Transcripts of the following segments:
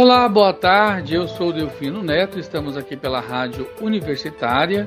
Olá, boa tarde. Eu sou Delfino Neto. Estamos aqui pela Rádio Universitária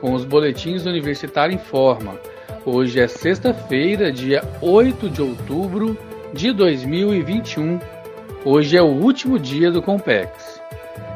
com os boletins Universitário em Forma. Hoje é sexta-feira, dia 8 de outubro de 2021. Hoje é o último dia do Compex.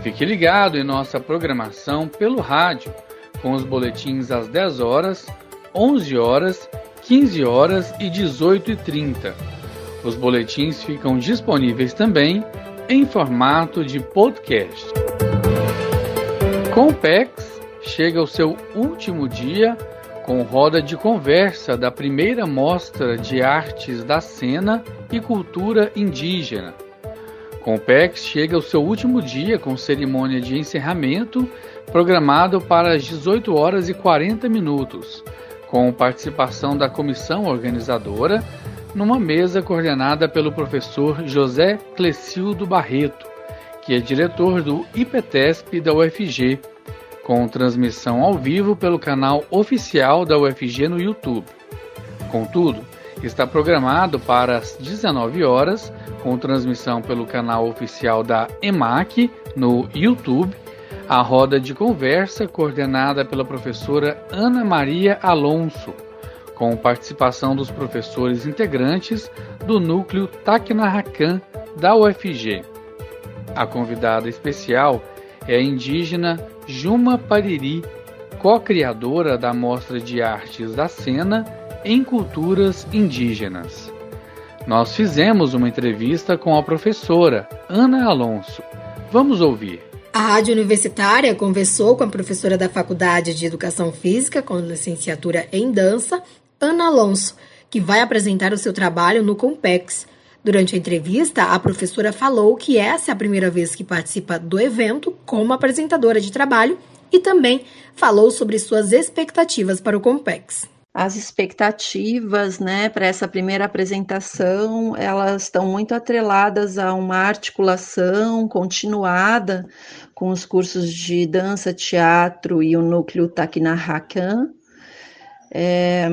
Fique ligado em nossa programação pelo rádio com os boletins às 10 horas, 11 horas, 15 horas e 18 e 30. Os boletins ficam disponíveis também em formato de podcast. Compex chega ao seu último dia com roda de conversa da primeira mostra de artes da cena e cultura indígena. Compex chega ao seu último dia com cerimônia de encerramento programado para as 18 horas e 40 minutos, com participação da comissão organizadora numa mesa coordenada pelo professor José Clecildo Barreto, que é diretor do IPTESP da UFG, com transmissão ao vivo pelo canal oficial da UFG no YouTube. Contudo, está programado para as 19 horas, com transmissão pelo canal oficial da EMAC no YouTube, a roda de conversa coordenada pela professora Ana Maria Alonso com participação dos professores integrantes do núcleo Tacnarracan da UFG. A convidada especial é a indígena Juma Pariri, co-criadora da Mostra de Artes da Cena em Culturas Indígenas. Nós fizemos uma entrevista com a professora Ana Alonso. Vamos ouvir. A Rádio Universitária conversou com a professora da Faculdade de Educação Física, com licenciatura em Dança, Ana Alonso, que vai apresentar o seu trabalho no Compex. Durante a entrevista, a professora falou que essa é a primeira vez que participa do evento como apresentadora de trabalho e também falou sobre suas expectativas para o Compex. As expectativas, né, para essa primeira apresentação, elas estão muito atreladas a uma articulação continuada com os cursos de dança, teatro e o núcleo Takinahakan, é,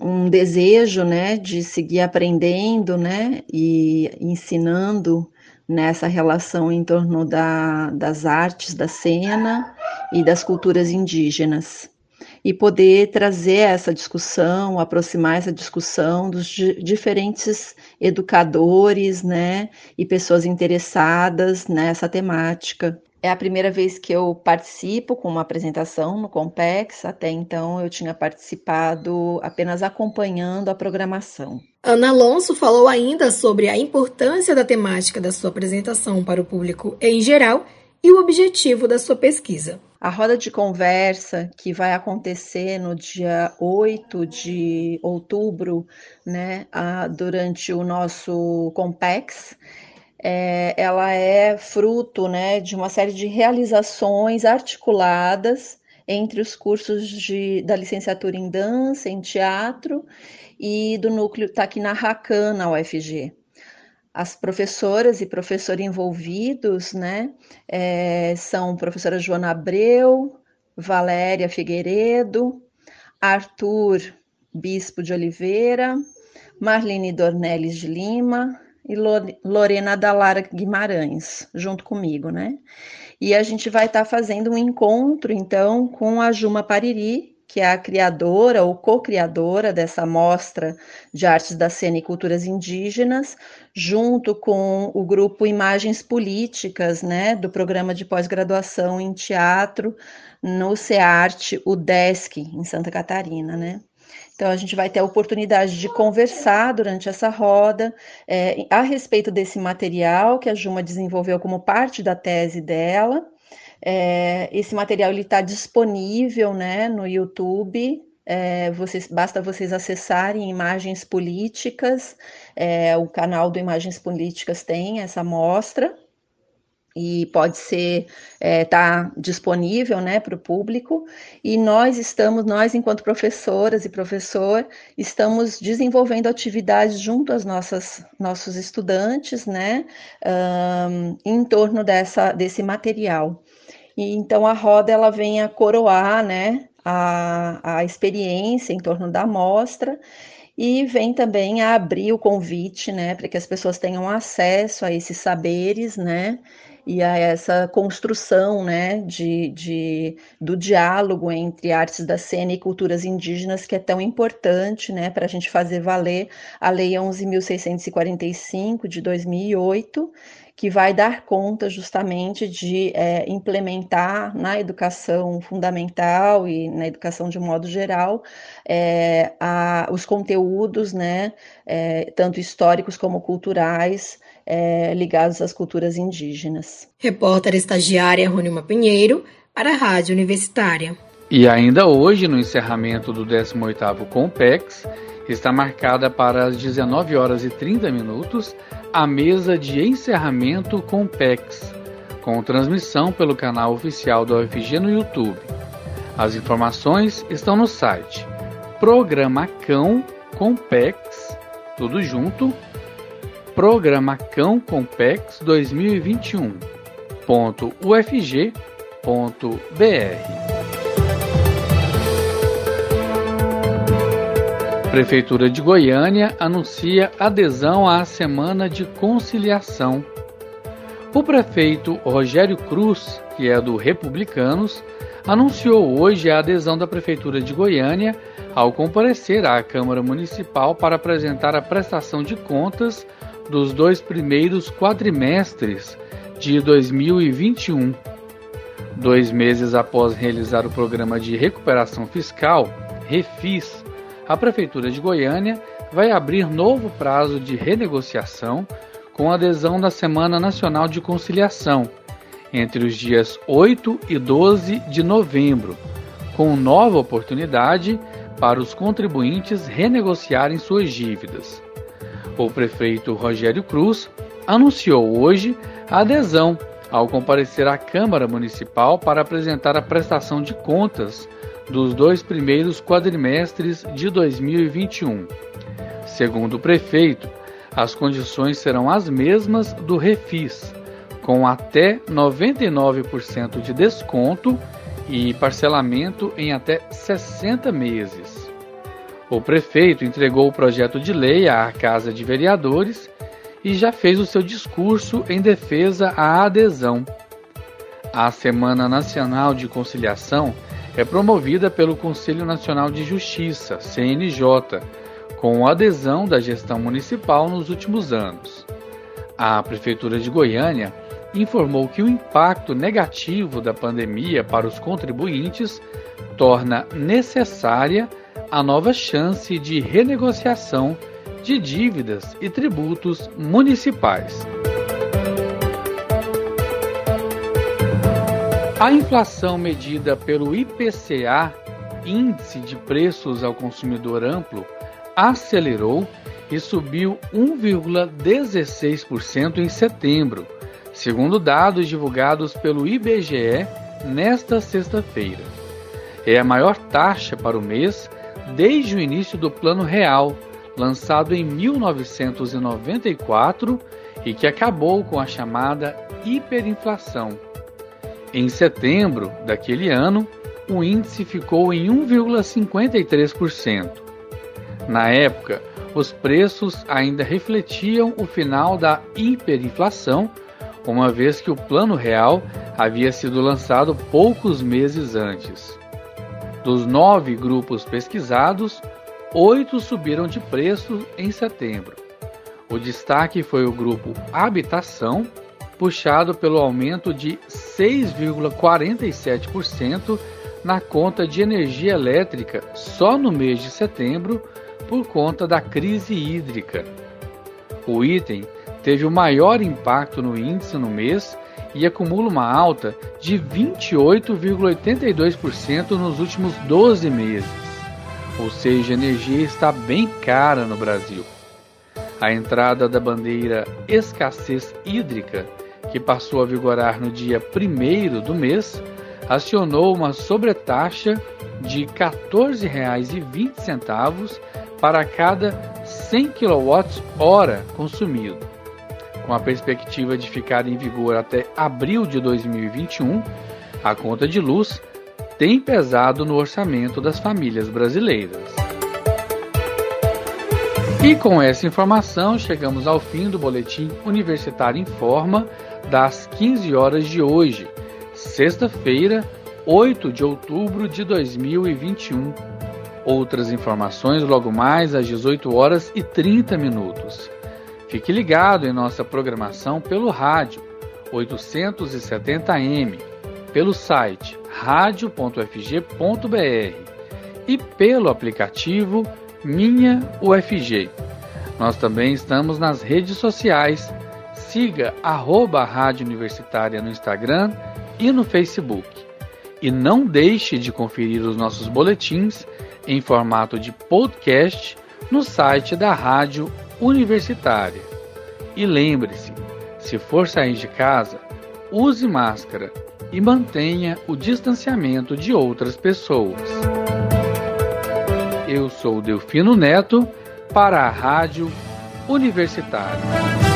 um desejo, né, de seguir aprendendo, né, e ensinando nessa relação em torno da, das artes da cena e das culturas indígenas e poder trazer essa discussão, aproximar essa discussão dos diferentes educadores, né, e pessoas interessadas nessa temática. É a primeira vez que eu participo com uma apresentação no Compex, até então eu tinha participado apenas acompanhando a programação. Ana Alonso falou ainda sobre a importância da temática da sua apresentação para o público em geral e o objetivo da sua pesquisa. A roda de conversa que vai acontecer no dia 8 de outubro, né, durante o nosso Compex, é, ela é fruto né, de uma série de realizações articuladas entre os cursos de, da licenciatura em dança, em teatro e do núcleo Taquinarracan na UFG. As professoras e professores envolvidos né, é, são professora Joana Abreu, Valéria Figueiredo, Arthur Bispo de Oliveira, Marlene Dornelles de Lima, e Lorena Dalara Guimarães, junto comigo, né? E a gente vai estar tá fazendo um encontro, então, com a Juma Pariri, que é a criadora ou co-criadora dessa mostra de artes da cena e culturas indígenas, junto com o grupo Imagens Políticas, né, do programa de pós-graduação em teatro no CEARTE, o DESC, em Santa Catarina, né? Então, a gente vai ter a oportunidade de conversar durante essa roda é, a respeito desse material que a Juma desenvolveu como parte da tese dela. É, esse material está disponível né, no YouTube. É, vocês, basta vocês acessarem Imagens Políticas, é, o canal do Imagens Políticas tem essa mostra, e pode ser é, tá disponível né, para o público. E nós estamos nós enquanto professoras e professor estamos desenvolvendo atividades junto às nossas nossos estudantes né um, em torno dessa desse material. E então a roda ela vem a coroar né a, a experiência em torno da mostra. E vem também a abrir o convite, né, para que as pessoas tenham acesso a esses saberes, né, e a essa construção, né, de, de, do diálogo entre artes da cena e culturas indígenas, que é tão importante, né, para a gente fazer valer a Lei 11.645 de 2008, que vai dar conta justamente de é, implementar na educação fundamental e na educação de modo geral é, a, os conteúdos, né, é, tanto históricos como culturais, é, ligados às culturas indígenas. Repórter estagiária Rônima Pinheiro, para a Rádio Universitária. E ainda hoje, no encerramento do 18º Compex, está marcada para as 19 horas e 30 minutos a mesa de encerramento com PEX, com transmissão pelo canal oficial do UFG no YouTube. As informações estão no site Programacão Compex, tudo junto, Programacão Compex 2021.ufg.br. Prefeitura de Goiânia anuncia adesão à Semana de Conciliação. O prefeito Rogério Cruz, que é do Republicanos, anunciou hoje a adesão da Prefeitura de Goiânia ao comparecer à Câmara Municipal para apresentar a prestação de contas dos dois primeiros quadrimestres de 2021. Dois meses após realizar o programa de recuperação fiscal, REFIS, a Prefeitura de Goiânia vai abrir novo prazo de renegociação com adesão da Semana Nacional de Conciliação, entre os dias 8 e 12 de novembro, com nova oportunidade para os contribuintes renegociarem suas dívidas. O prefeito Rogério Cruz anunciou hoje a adesão ao comparecer à Câmara Municipal para apresentar a prestação de contas dos dois primeiros quadrimestres de 2021. Segundo o prefeito, as condições serão as mesmas do Refis, com até 99% de desconto e parcelamento em até 60 meses. O prefeito entregou o projeto de lei à Casa de Vereadores e já fez o seu discurso em defesa à adesão. A Semana Nacional de Conciliação é promovida pelo Conselho Nacional de Justiça, CNJ, com adesão da gestão municipal nos últimos anos. A Prefeitura de Goiânia informou que o impacto negativo da pandemia para os contribuintes torna necessária a nova chance de renegociação de dívidas e tributos municipais. A inflação medida pelo IPCA, Índice de Preços ao Consumidor Amplo, acelerou e subiu 1,16% em setembro, segundo dados divulgados pelo IBGE nesta sexta-feira. É a maior taxa para o mês desde o início do Plano Real, lançado em 1994 e que acabou com a chamada hiperinflação em setembro daquele ano, o índice ficou em 1,53%. Na época, os preços ainda refletiam o final da hiperinflação, uma vez que o Plano Real havia sido lançado poucos meses antes. Dos nove grupos pesquisados, oito subiram de preço em setembro. O destaque foi o grupo Habitação, puxado pelo aumento de 6,47% na conta de energia elétrica só no mês de setembro por conta da crise hídrica. O item teve o maior impacto no índice no mês e acumula uma alta de 28,82% nos últimos 12 meses. Ou seja, a energia está bem cara no Brasil. A entrada da bandeira escassez hídrica que passou a vigorar no dia 1 do mês, acionou uma sobretaxa de R$ 14,20 para cada 100 kWh consumido. Com a perspectiva de ficar em vigor até abril de 2021, a conta de luz tem pesado no orçamento das famílias brasileiras. E com essa informação, chegamos ao fim do Boletim Universitário em Forma das 15 horas de hoje, sexta-feira, 8 de outubro de 2021. Outras informações logo mais às 18 horas e 30 minutos. Fique ligado em nossa programação pelo rádio 870m, pelo site radio.fg.br e pelo aplicativo Minha UFG. Nós também estamos nas redes sociais. Siga arroba Rádio Universitária no Instagram e no Facebook. E não deixe de conferir os nossos boletins em formato de podcast no site da Rádio Universitária. E lembre-se, se for sair de casa, use máscara e mantenha o distanciamento de outras pessoas. Eu sou Delfino Neto para a Rádio Universitária.